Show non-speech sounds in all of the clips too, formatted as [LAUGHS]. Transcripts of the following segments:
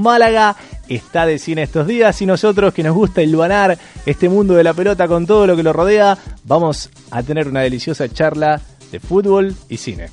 Málaga está de cine estos días y nosotros que nos gusta iluminar este mundo de la pelota con todo lo que lo rodea, vamos a tener una deliciosa charla de fútbol y cine.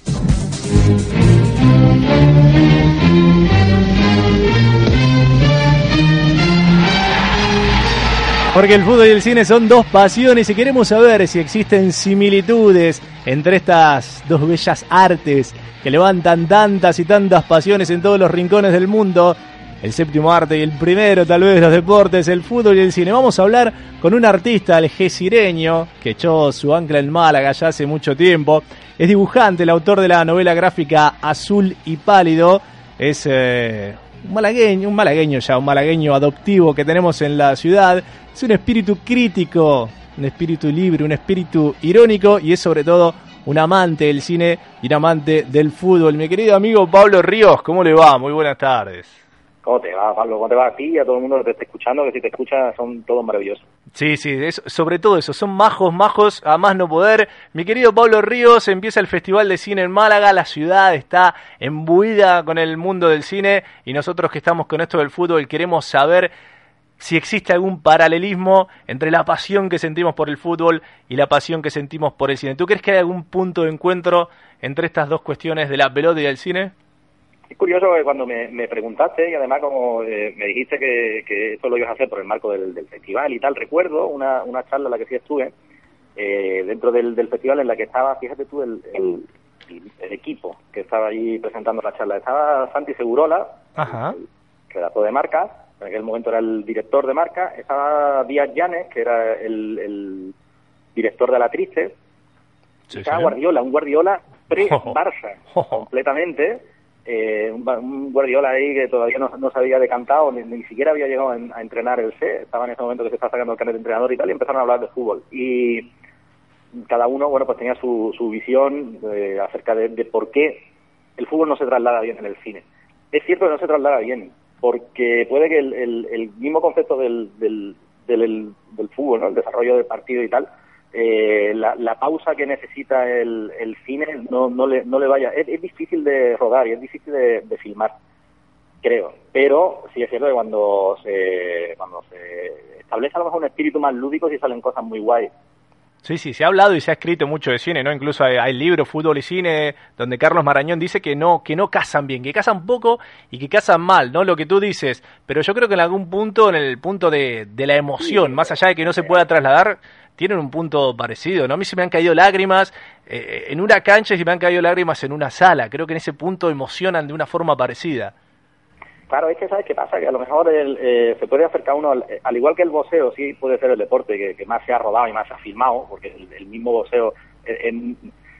Porque el fútbol y el cine son dos pasiones y queremos saber si existen similitudes entre estas dos bellas artes que levantan tantas y tantas pasiones en todos los rincones del mundo el séptimo arte y el primero tal vez los deportes, el fútbol y el cine. Vamos a hablar con un artista algecireño que echó su ancla en Málaga ya hace mucho tiempo. Es dibujante, el autor de la novela gráfica Azul y Pálido. Es eh, un malagueño, un malagueño ya, un malagueño adoptivo que tenemos en la ciudad. Es un espíritu crítico, un espíritu libre, un espíritu irónico y es sobre todo un amante del cine y un amante del fútbol. Mi querido amigo Pablo Ríos, ¿cómo le va? Muy buenas tardes. ¿Cómo te va, Pablo? ¿Cómo te va a ti y a todo el mundo que te esté escuchando? Que si te escucha son todos maravillosos. Sí, sí, sobre todo eso, son majos, majos, a más no poder. Mi querido Pablo Ríos, empieza el Festival de Cine en Málaga, la ciudad está embuida con el mundo del cine y nosotros que estamos con esto del fútbol queremos saber si existe algún paralelismo entre la pasión que sentimos por el fútbol y la pasión que sentimos por el cine. ¿Tú crees que hay algún punto de encuentro entre estas dos cuestiones de la pelota y del cine? Es curioso que cuando me, preguntaste y además como eh, me dijiste que, esto lo ibas a hacer por el marco del, festival y tal, recuerdo una, una charla en la que sí estuve eh, dentro del, festival en la que estaba, fíjate tú, el, el, equipo que estaba allí presentando la charla. Estaba Santi Segurola, que era todo de marca, en aquel momento era el director de marca, estaba Díaz Llanes, que era el, director de la Triste, y estaba Guardiola, un Guardiola pre-Barça, [LAUGHS] completamente eh, un, Guardiola ahí que todavía no, no se había decantado, ni, ni siquiera había llegado a, entrenar el C, estaba en ese momento que se está sacando el carnet de entrenador y tal, y empezaron a hablar de fútbol. Y cada uno, bueno, pues tenía su, su visión eh, acerca de, por qué el fútbol no se traslada bien en el cine. Es cierto que no se traslada bien, porque puede que el, el, mismo concepto del, del, del, del fútbol, ¿no? el desarrollo del partido y tal, eh, la, pausa que necesita el, el cine no, no, le, no le vaya. Es, difícil de rodar y es difícil de, filmar, creo. Pero sí es cierto que cuando se, cuando se establece a lo mejor un espíritu más lúdico, sí salen cosas muy guay. Sí, sí, se ha hablado y se ha escrito mucho de cine, ¿no? Incluso hay, hay, libros, fútbol y cine, donde Carlos Marañón dice que no, que no casan bien, que casan poco y que casan mal, ¿no? Lo que tú dices. Pero yo creo que en algún punto, en el punto de, de la emoción, más allá de que no se pueda trasladar, tienen un punto parecido, ¿no? A mí se me han caído lágrimas eh, en una cancha y se me han caído lágrimas en una sala. Creo que en ese punto emocionan de una forma parecida. Claro, es que sabes qué pasa, que a lo mejor eh, se puede acercar uno, al, igual que el boxeo, sí puede ser el deporte que, más se ha rodado y más se ha filmado, porque el, mismo boxeo, en,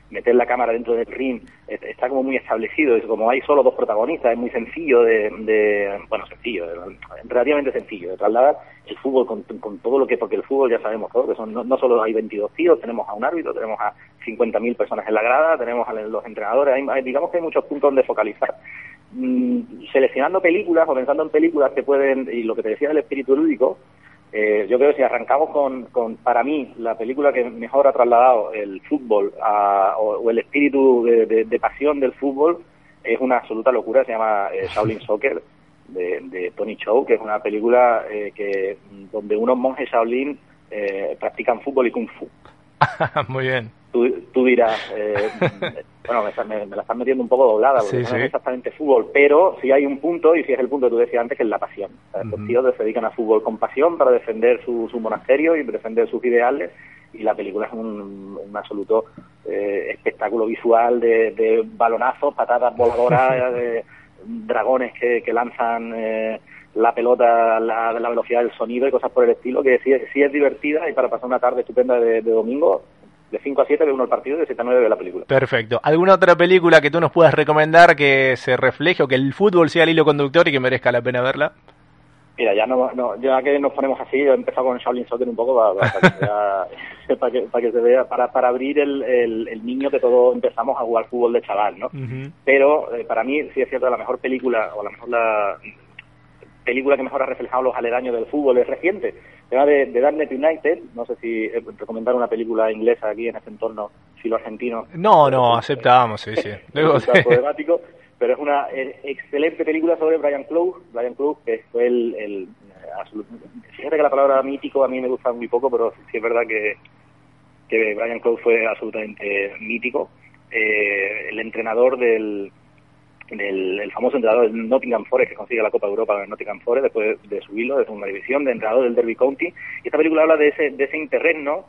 meter la cámara dentro del ring está como muy establecido, es como hay solo dos protagonistas, es muy sencillo de, bueno, sencillo, relativamente sencillo de trasladar el fútbol con, todo lo que, porque el fútbol ya sabemos todo, que son, no, solo hay 22 tíos, tenemos a un árbitro, tenemos a 50.000 personas en la grada, tenemos a los entrenadores, digamos que hay muchos puntos donde focalizar. Mm, seleccionando películas o pensando en películas que pueden, y lo que te decía del espíritu lúdico, eh, yo creo que si arrancamos con, con, para mí, la película que mejor ha trasladado el fútbol o, el espíritu de, pasión del fútbol, es una absoluta locura, se llama eh, [LAUGHS] Shaolin Soccer, de, Tony Chow, que es una película eh, que donde unos monjes Shaolin practican fútbol y kung fu. [LAUGHS] Muy bien. Tú, dirás, bueno, me, la están metiendo un poco doblada, porque no es exactamente fútbol, pero sí hay un punto, y si es el punto que tú decías antes, que es la pasión. Los tíos se dedican a fútbol con pasión para defender su, monasterio y defender sus ideales, y la película es un, absoluto eh, espectáculo visual de, balonazos, patatas voladoras, [LAUGHS] de dragones que, lanzan... Eh, la pelota la, la, velocidad del sonido y cosas por el estilo, que sí, sí es divertida y para pasar una tarde estupenda de, de domingo de 5 a 7 ve uno el partido y de 7 a 9 ve la película. Perfecto. ¿Alguna otra película que tú nos puedas recomendar que se refleje o que el fútbol sea el hilo conductor y que merezca la pena verla? Mira, ya no, no ya que nos ponemos así, he empezado con Shaolin Soccer un poco para, [LAUGHS] para, que, para, que, se vea, para, para abrir el, el, niño que todos empezamos a jugar fútbol de chaval, ¿no? Pero eh, para mí sí es cierto la mejor película, o a lo mejor la película que mejor ha reflejado los aledaños del fútbol es reciente. El tema de, de Darknet United, no sé si eh, recomendar una película inglesa aquí en este entorno filo argentino. No, no, aceptamos, sí, sí. [LAUGHS] Luego, pero es una excelente película sobre Brian Clough. Brian Clough, que fue el, el fíjate que la palabra mítico a mí me gusta muy poco, pero sí es verdad que, que Brian Clough fue absolutamente mítico. Eh, el entrenador del, del el famoso entrenador del Nottingham Forest que consigue la Copa de Europa con el Nottingham Forest después de subirlo de segunda división, de entrenador del Derby County. Y esta película habla de ese, de ese interregno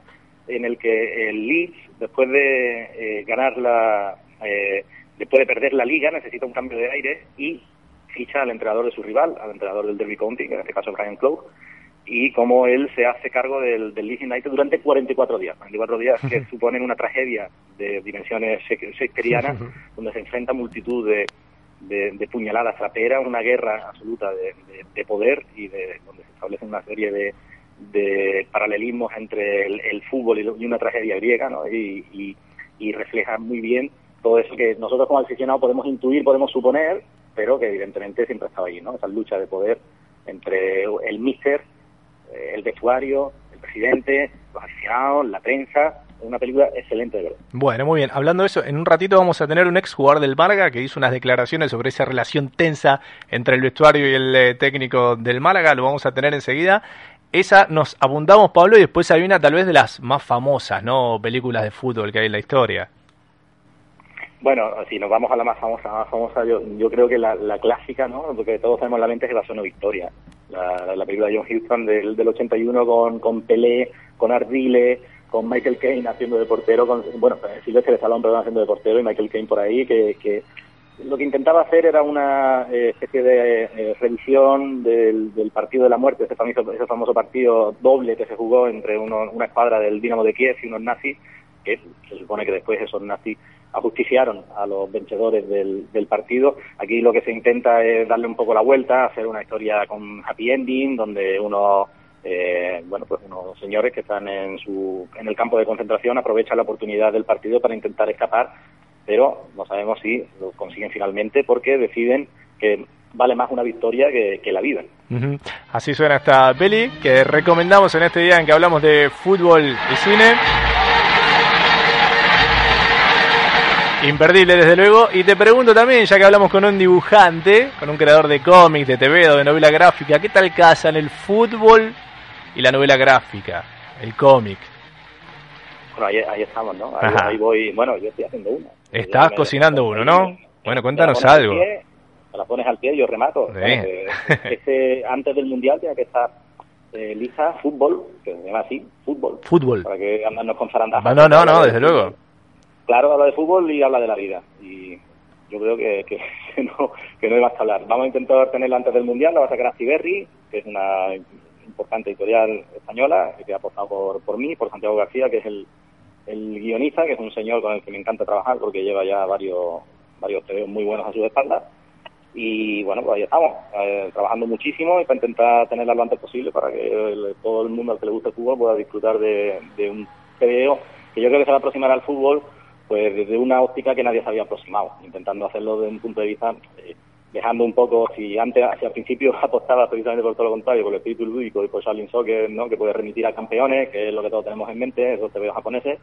en el que el Leeds, después de eh, ganar la, eh, después de perder la liga, necesita un cambio de aire y ficha al entrenador de su rival, al entrenador del Derby County, que en este caso es Brian Clough, y cómo él se hace cargo del, del Leeds United durante 44 días. 44 días que [LAUGHS] suponen una tragedia de dimensiones shakespearianas, donde se enfrenta multitud de, de, puñaladas traperas, una guerra absoluta de, de, poder y de donde se establece una serie de, de paralelismos entre el, fútbol y, una tragedia griega, ¿no? Y, y, refleja muy bien todo eso que nosotros como aficionados podemos intuir, podemos suponer, pero que evidentemente siempre estaba ahí, ¿no? Esa lucha de poder entre el míster, eh, el vestuario, el presidente, los aficionados, la prensa, una película excelente de verdad. Bueno, muy bien. Hablando de eso, en un ratito vamos a tener un ex jugador del Málaga que hizo unas declaraciones sobre esa relación tensa entre el vestuario y el eh, técnico del Málaga. Lo vamos a tener enseguida. Esa nos abundamos, Pablo, y después hay una tal vez de las más famosas, ¿no? Películas de fútbol que hay en la historia. Bueno, si nos vamos a la más famosa, más famosa yo, yo creo que la, la clásica, ¿no? Porque todos tenemos en la mente es la Zona Victoria. La, la, película de John Huston del, del 81 con, con Pelé, con Ardile, con Michael Caine haciendo de portero, con, bueno, Silvestre de Salón, perdón, haciendo de portero y Michael Caine por ahí, que, que lo que intentaba hacer era una eh, especie de eh, revisión del, del, partido de la muerte, ese famoso, ese famoso partido doble que se jugó entre uno, una escuadra del Dinamo de Kiev y unos nazis, que se supone que después esos nazis ajusticiaron a los vencedores del, del, partido. Aquí lo que se intenta es darle un poco la vuelta, hacer una historia con happy ending, donde uno eh, bueno, pues unos señores que están en, su, en el campo de concentración aprovechan la oportunidad del partido para intentar escapar, pero no sabemos si lo consiguen finalmente porque deciden que vale más una victoria que, la vida. Así suena esta peli que recomendamos en este día en que hablamos de fútbol y cine. Imperdible, desde luego. Y te pregunto también, ya que hablamos con un dibujante, con un creador de cómics, de TV de novela gráfica, ¿qué tal casa en el fútbol y la novela gráfica, el cómic. Bueno, ahí, estamos, ¿no? Ahí, voy, bueno, yo estoy haciendo uno. Estás cocinando uno, ¿no? Bueno, cuéntanos algo. Pie, la pones al pie y yo remato. [LAUGHS] Ese, antes del Mundial tiene que estar eh, Lisa Fútbol, que se llama así, Fútbol. Fútbol. Para que andarnos con zarandas. No, no, no, desde luego. Claro, habla de fútbol y habla de la vida. Y yo creo que, que, [LAUGHS] no, que no hay más que hablar. Vamos a intentar tenerla antes del Mundial, la va a sacar a Ciberri, que es una importante editorial española que ha apostado por, por mí, por Santiago García, que es el, guionista, que es un señor con el que me encanta trabajar porque lleva ya varios varios muy buenos a sus espaldas. Y bueno, pues ahí estamos, eh, trabajando muchísimo y para intentar tenerla lo antes posible para que todo el mundo al que le guste el fútbol pueda disfrutar de, de un TVO que yo creo que se va a aproximar al fútbol pues desde una óptica que nadie se había aproximado, intentando hacerlo desde un punto de vista eh, dejando un poco, si antes, hacia al principio [LAUGHS] apostaba precisamente por todo lo contrario, por el espíritu lúdico y por Shaolin Soccer, ¿no? que puede remitir a campeones, que es lo que todos tenemos en mente, esos veo japoneses,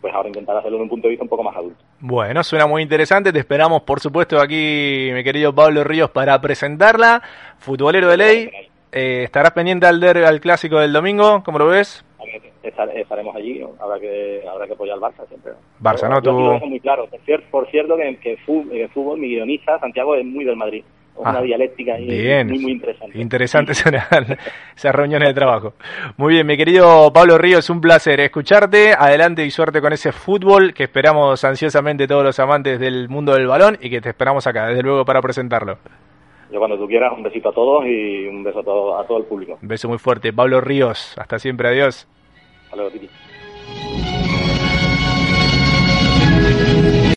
pues ahora intentar hacerlo de un punto de vista un poco más adulto. Bueno, suena muy interesante, te esperamos por supuesto aquí, mi querido Pablo Ríos, para presentarla, futbolero de ley, eh, ¿estarás pendiente al, al clásico del domingo? ¿Cómo lo ves? Estaremos allí, habrá que habrá que apoyar al Barça siempre. Barça, ¿no? Tú... muy claro. Por cierto, que, que fútbol, mi guionista, Santiago, es muy del Madrid. una ah, dialéctica bien. muy, muy interesante. Interesante [LAUGHS] esas reuniones de trabajo. Muy bien, mi querido Pablo Ríos, un placer escucharte. Adelante y suerte con ese fútbol que esperamos ansiosamente todos los amantes del mundo del balón y que te esperamos acá, desde luego, para presentarlo. Yo cuando tú quieras, un besito a todos y un beso a todo, a todo el público. Un beso muy fuerte. Pablo Ríos, hasta siempre, adiós. Hello Abhijit